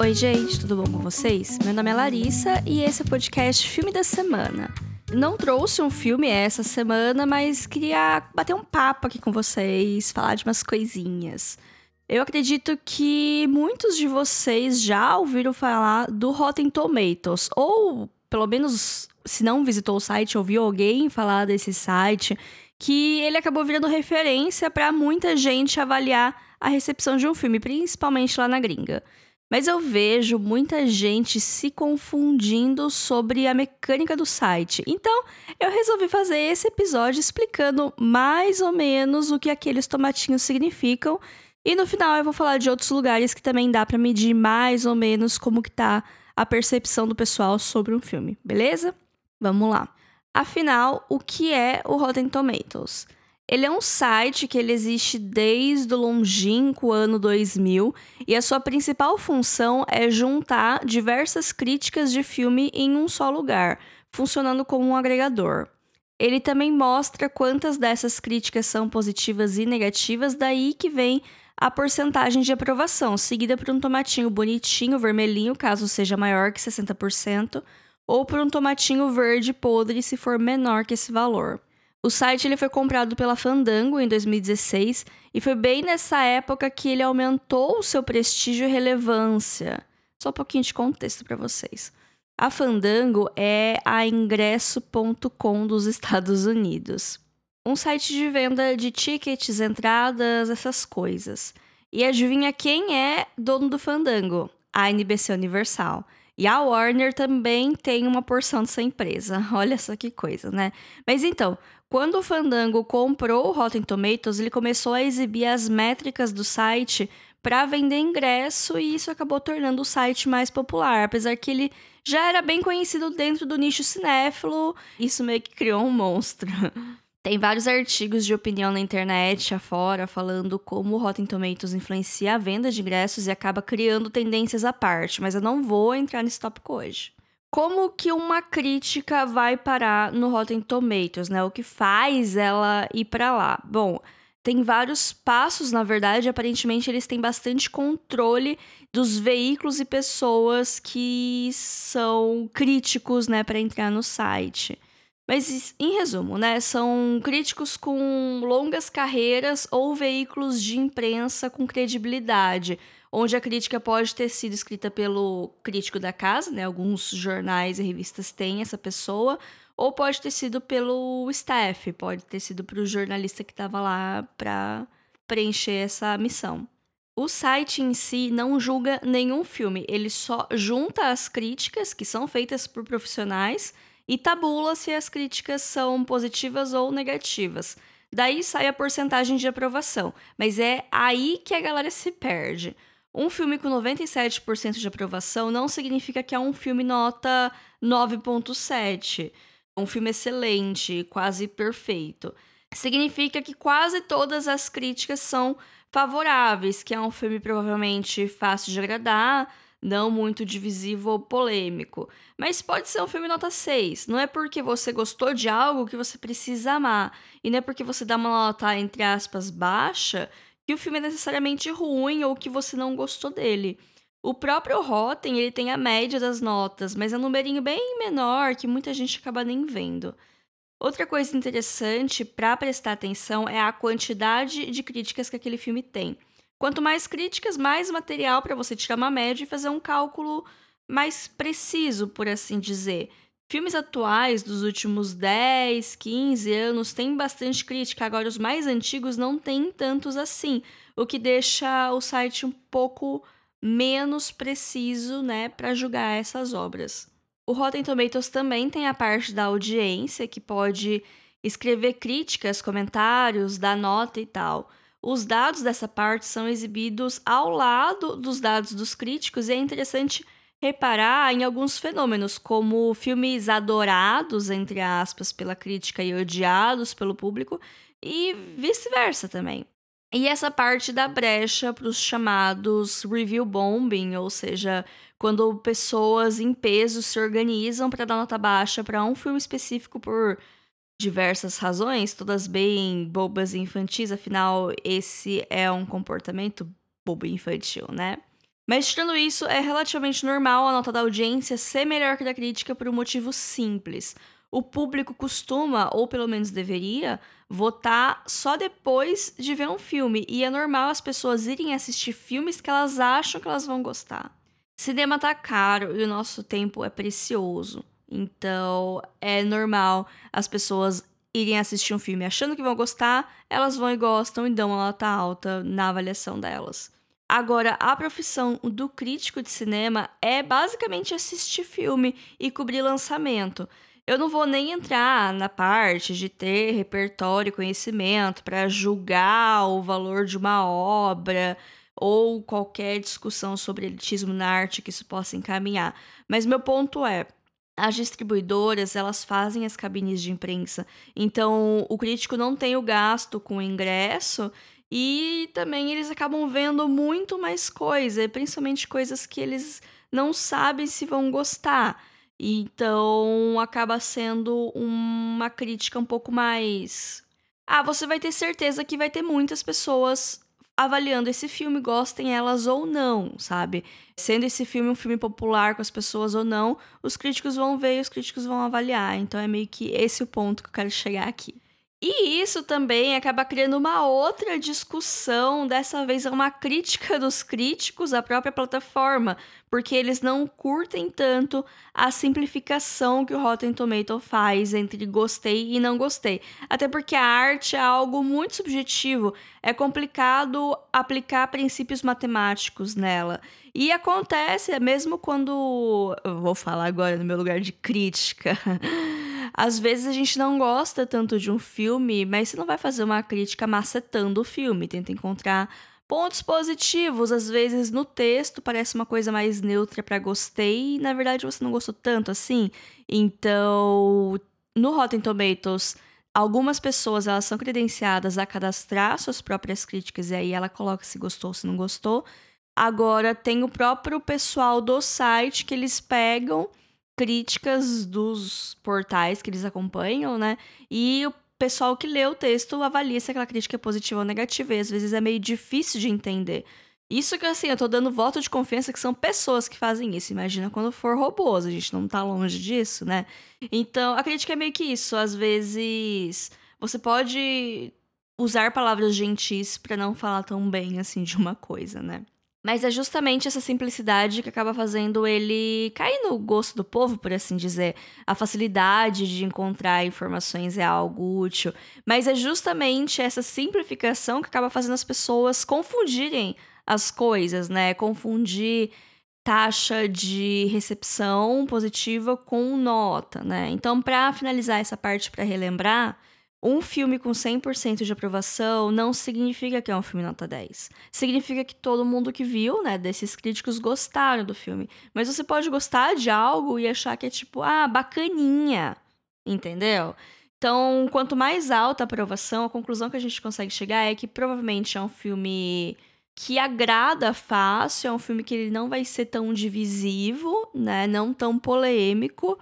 Oi, gente, tudo bom com vocês? Meu nome é Larissa e esse é o podcast Filme da Semana. Não trouxe um filme essa semana, mas queria bater um papo aqui com vocês, falar de umas coisinhas. Eu acredito que muitos de vocês já ouviram falar do Rotten Tomatoes, ou pelo menos, se não visitou o site, ouviu alguém falar desse site, que ele acabou virando referência para muita gente avaliar a recepção de um filme, principalmente lá na gringa. Mas eu vejo muita gente se confundindo sobre a mecânica do site. Então, eu resolvi fazer esse episódio explicando mais ou menos o que aqueles tomatinhos significam. E no final eu vou falar de outros lugares que também dá para medir mais ou menos como que tá a percepção do pessoal sobre um filme, beleza? Vamos lá. Afinal, o que é o Rotten Tomatoes? Ele é um site que ele existe desde o longínquo ano 2000 e a sua principal função é juntar diversas críticas de filme em um só lugar, funcionando como um agregador. Ele também mostra quantas dessas críticas são positivas e negativas, daí que vem a porcentagem de aprovação, seguida por um tomatinho bonitinho, vermelhinho, caso seja maior que 60%, ou por um tomatinho verde podre se for menor que esse valor. O site ele foi comprado pela Fandango em 2016 e foi bem nessa época que ele aumentou o seu prestígio e relevância. Só um pouquinho de contexto para vocês. A Fandango é a ingresso.com dos Estados Unidos. Um site de venda de tickets, entradas, essas coisas. E adivinha quem é dono do Fandango? A NBC Universal. E a Warner também tem uma porção dessa empresa. Olha só que coisa, né? Mas então, quando o Fandango comprou o Rotten Tomatoes, ele começou a exibir as métricas do site para vender ingresso e isso acabou tornando o site mais popular, apesar que ele já era bem conhecido dentro do nicho cinéfilo, isso meio que criou um monstro. Tem vários artigos de opinião na internet afora falando como o Rotten Tomatoes influencia a venda de ingressos e acaba criando tendências à parte, mas eu não vou entrar nesse tópico hoje. Como que uma crítica vai parar no Rotten Tomatoes, né? O que faz ela ir para lá? Bom, tem vários passos, na verdade, aparentemente eles têm bastante controle dos veículos e pessoas que são críticos, né, para entrar no site. Mas em resumo, né, são críticos com longas carreiras ou veículos de imprensa com credibilidade onde a crítica pode ter sido escrita pelo crítico da casa, né? Alguns jornais e revistas têm essa pessoa, ou pode ter sido pelo staff, pode ter sido para o jornalista que estava lá para preencher essa missão. O site em si não julga nenhum filme, ele só junta as críticas que são feitas por profissionais e tabula se as críticas são positivas ou negativas. Daí sai a porcentagem de aprovação, mas é aí que a galera se perde. Um filme com 97% de aprovação não significa que é um filme nota 9.7. Um filme excelente, quase perfeito. Significa que quase todas as críticas são favoráveis, que é um filme provavelmente fácil de agradar, não muito divisivo ou polêmico. Mas pode ser um filme nota 6. Não é porque você gostou de algo que você precisa amar. E não é porque você dá uma nota, entre aspas, baixa que o filme é necessariamente ruim ou que você não gostou dele. O próprio Rotten, ele tem a média das notas, mas é um numerinho bem menor que muita gente acaba nem vendo. Outra coisa interessante para prestar atenção é a quantidade de críticas que aquele filme tem. Quanto mais críticas, mais material para você tirar uma média e fazer um cálculo mais preciso, por assim dizer. Filmes atuais dos últimos 10, 15 anos têm bastante crítica, agora os mais antigos não têm tantos assim, o que deixa o site um pouco menos preciso, né, para julgar essas obras. O Rotten Tomatoes também tem a parte da audiência que pode escrever críticas, comentários, dar nota e tal. Os dados dessa parte são exibidos ao lado dos dados dos críticos e é interessante reparar em alguns fenômenos, como filmes adorados, entre aspas, pela crítica e odiados pelo público, e vice-versa também. E essa parte da brecha para os chamados review bombing, ou seja, quando pessoas em peso se organizam para dar nota baixa para um filme específico por diversas razões, todas bem bobas e infantis, afinal, esse é um comportamento bobo e infantil, né? Mas tirando isso, é relativamente normal a nota da audiência ser melhor que a da crítica por um motivo simples. O público costuma, ou pelo menos deveria, votar só depois de ver um filme, e é normal as pessoas irem assistir filmes que elas acham que elas vão gostar. Cinema tá caro e o nosso tempo é precioso. Então, é normal as pessoas irem assistir um filme achando que vão gostar, elas vão e gostam e dão uma nota alta na avaliação delas. Agora, a profissão do crítico de cinema é basicamente assistir filme e cobrir lançamento. Eu não vou nem entrar na parte de ter repertório e conhecimento para julgar o valor de uma obra ou qualquer discussão sobre elitismo na arte que isso possa encaminhar. Mas meu ponto é, as distribuidoras elas fazem as cabines de imprensa, então o crítico não tem o gasto com o ingresso e também eles acabam vendo muito mais coisa, principalmente coisas que eles não sabem se vão gostar. Então acaba sendo uma crítica um pouco mais. Ah, você vai ter certeza que vai ter muitas pessoas avaliando esse filme, gostem elas ou não, sabe? Sendo esse filme um filme popular com as pessoas ou não, os críticos vão ver e os críticos vão avaliar. Então é meio que esse o ponto que eu quero chegar aqui. E isso também acaba criando uma outra discussão, dessa vez é uma crítica dos críticos à própria plataforma, porque eles não curtem tanto a simplificação que o Rotten Tomato faz entre gostei e não gostei. Até porque a arte é algo muito subjetivo, é complicado aplicar princípios matemáticos nela. E acontece mesmo quando. Eu vou falar agora no meu lugar de crítica. Às vezes a gente não gosta tanto de um filme, mas você não vai fazer uma crítica macetando o filme. Tenta encontrar pontos positivos. Às vezes no texto parece uma coisa mais neutra para gostei, e na verdade você não gostou tanto assim. Então, no Rotten Tomatoes, algumas pessoas elas são credenciadas a cadastrar suas próprias críticas e aí ela coloca se gostou ou se não gostou. Agora tem o próprio pessoal do site que eles pegam críticas dos portais que eles acompanham, né? E o pessoal que lê o texto avalia se aquela crítica é positiva ou negativa, e às vezes é meio difícil de entender. Isso que, assim, eu tô dando voto de confiança que são pessoas que fazem isso. Imagina quando for robôs, a gente não tá longe disso, né? Então, a crítica é meio que isso. Às vezes, você pode usar palavras gentis para não falar tão bem, assim, de uma coisa, né? Mas é justamente essa simplicidade que acaba fazendo ele cair no gosto do povo, por assim dizer. A facilidade de encontrar informações é algo útil. Mas é justamente essa simplificação que acaba fazendo as pessoas confundirem as coisas, né? Confundir taxa de recepção positiva com nota, né? Então, para finalizar essa parte, para relembrar, um filme com 100% de aprovação não significa que é um filme nota 10. Significa que todo mundo que viu, né, desses críticos gostaram do filme. Mas você pode gostar de algo e achar que é tipo, ah, bacaninha. Entendeu? Então, quanto mais alta a aprovação, a conclusão que a gente consegue chegar é que provavelmente é um filme que agrada fácil, é um filme que ele não vai ser tão divisivo, né, não tão polêmico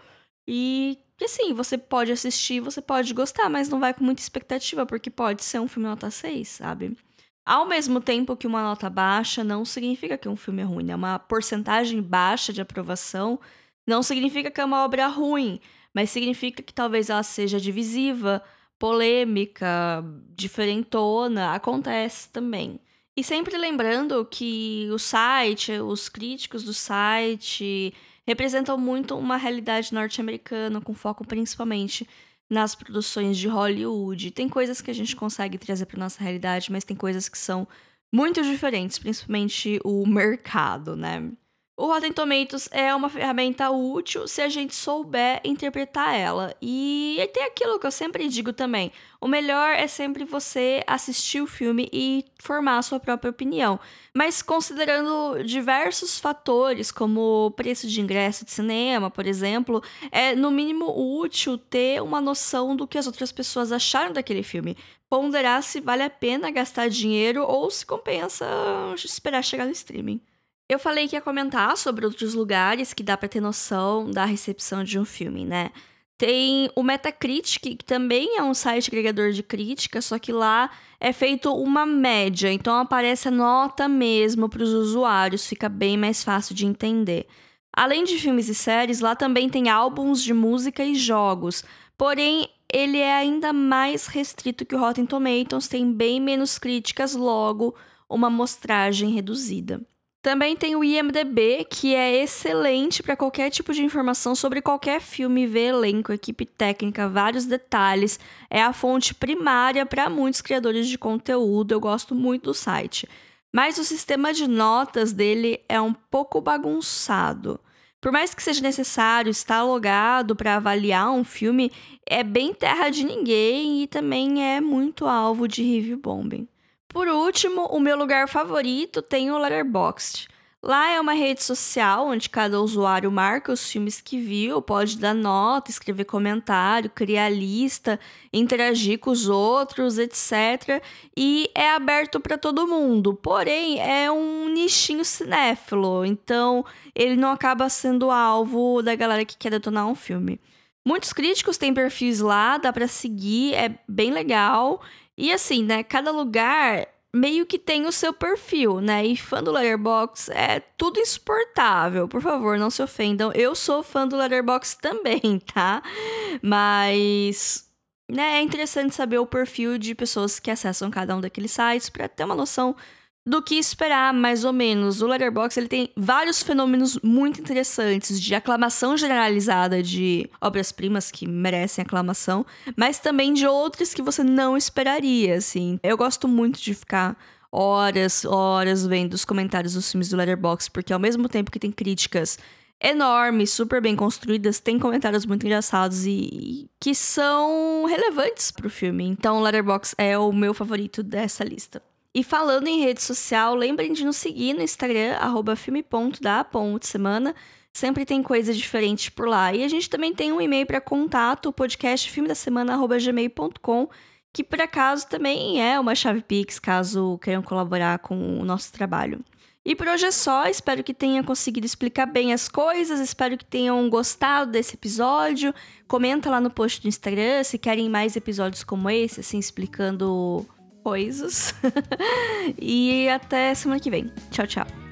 e que assim, você pode assistir, você pode gostar, mas não vai com muita expectativa, porque pode ser um filme nota 6, sabe? Ao mesmo tempo que uma nota baixa não significa que um filme é ruim, né? Uma porcentagem baixa de aprovação não significa que é uma obra ruim, mas significa que talvez ela seja divisiva, polêmica, diferentona, acontece também. E sempre lembrando que o site, os críticos do site, representam muito uma realidade norte-americana, com foco principalmente nas produções de Hollywood. Tem coisas que a gente consegue trazer para nossa realidade, mas tem coisas que são muito diferentes, principalmente o mercado, né? O Rotten Tomatoes é uma ferramenta útil se a gente souber interpretar ela. E tem aquilo que eu sempre digo também: o melhor é sempre você assistir o filme e formar a sua própria opinião. Mas considerando diversos fatores, como o preço de ingresso de cinema, por exemplo, é no mínimo útil ter uma noção do que as outras pessoas acharam daquele filme. Ponderar se vale a pena gastar dinheiro ou se compensa esperar chegar no streaming. Eu falei que ia comentar sobre outros lugares que dá para ter noção da recepção de um filme, né? Tem o Metacritic, que também é um site agregador de crítica, só que lá é feito uma média, então aparece a nota mesmo para os usuários, fica bem mais fácil de entender. Além de filmes e séries, lá também tem álbuns de música e jogos. Porém, ele é ainda mais restrito que o Rotten Tomatoes, tem bem menos críticas, logo uma amostragem reduzida. Também tem o IMDB, que é excelente para qualquer tipo de informação sobre qualquer filme, ver elenco, equipe técnica, vários detalhes. É a fonte primária para muitos criadores de conteúdo. Eu gosto muito do site. Mas o sistema de notas dele é um pouco bagunçado. Por mais que seja necessário estar logado para avaliar um filme, é bem terra de ninguém e também é muito alvo de review bombing. Por último, o meu lugar favorito tem o Letterboxd. Lá é uma rede social onde cada usuário marca os filmes que viu, pode dar nota, escrever comentário, criar lista, interagir com os outros, etc. E é aberto para todo mundo. Porém, é um nichinho cinéfilo, então ele não acaba sendo alvo da galera que quer detonar um filme. Muitos críticos têm perfis lá, dá para seguir, é bem legal. E assim, né, cada lugar meio que tem o seu perfil, né? E fã do Letterbox é tudo exportável. Por favor, não se ofendam. Eu sou fã do Letterbox também, tá? Mas né, é interessante saber o perfil de pessoas que acessam cada um daqueles sites para ter uma noção do que esperar, mais ou menos. O Letterboxd ele tem vários fenômenos muito interessantes de aclamação generalizada de obras-primas que merecem aclamação, mas também de outras que você não esperaria, assim. Eu gosto muito de ficar horas, horas vendo os comentários dos filmes do Letterboxd, porque ao mesmo tempo que tem críticas enormes, super bem construídas, tem comentários muito engraçados e, que são relevantes pro filme. Então, o Letterboxd é o meu favorito dessa lista. E falando em rede social, lembrem de nos seguir no Instagram, arroba filme.da.semana. Sempre tem coisa diferente por lá. E a gente também tem um e-mail para contato, podcast filme da semana, gmail.com, que por acaso também é uma chave Pix, caso queiram colaborar com o nosso trabalho. E por hoje é só, espero que tenha conseguido explicar bem as coisas, espero que tenham gostado desse episódio. Comenta lá no post do Instagram se querem mais episódios como esse, assim, explicando coisas. e até semana que vem. Tchau, tchau.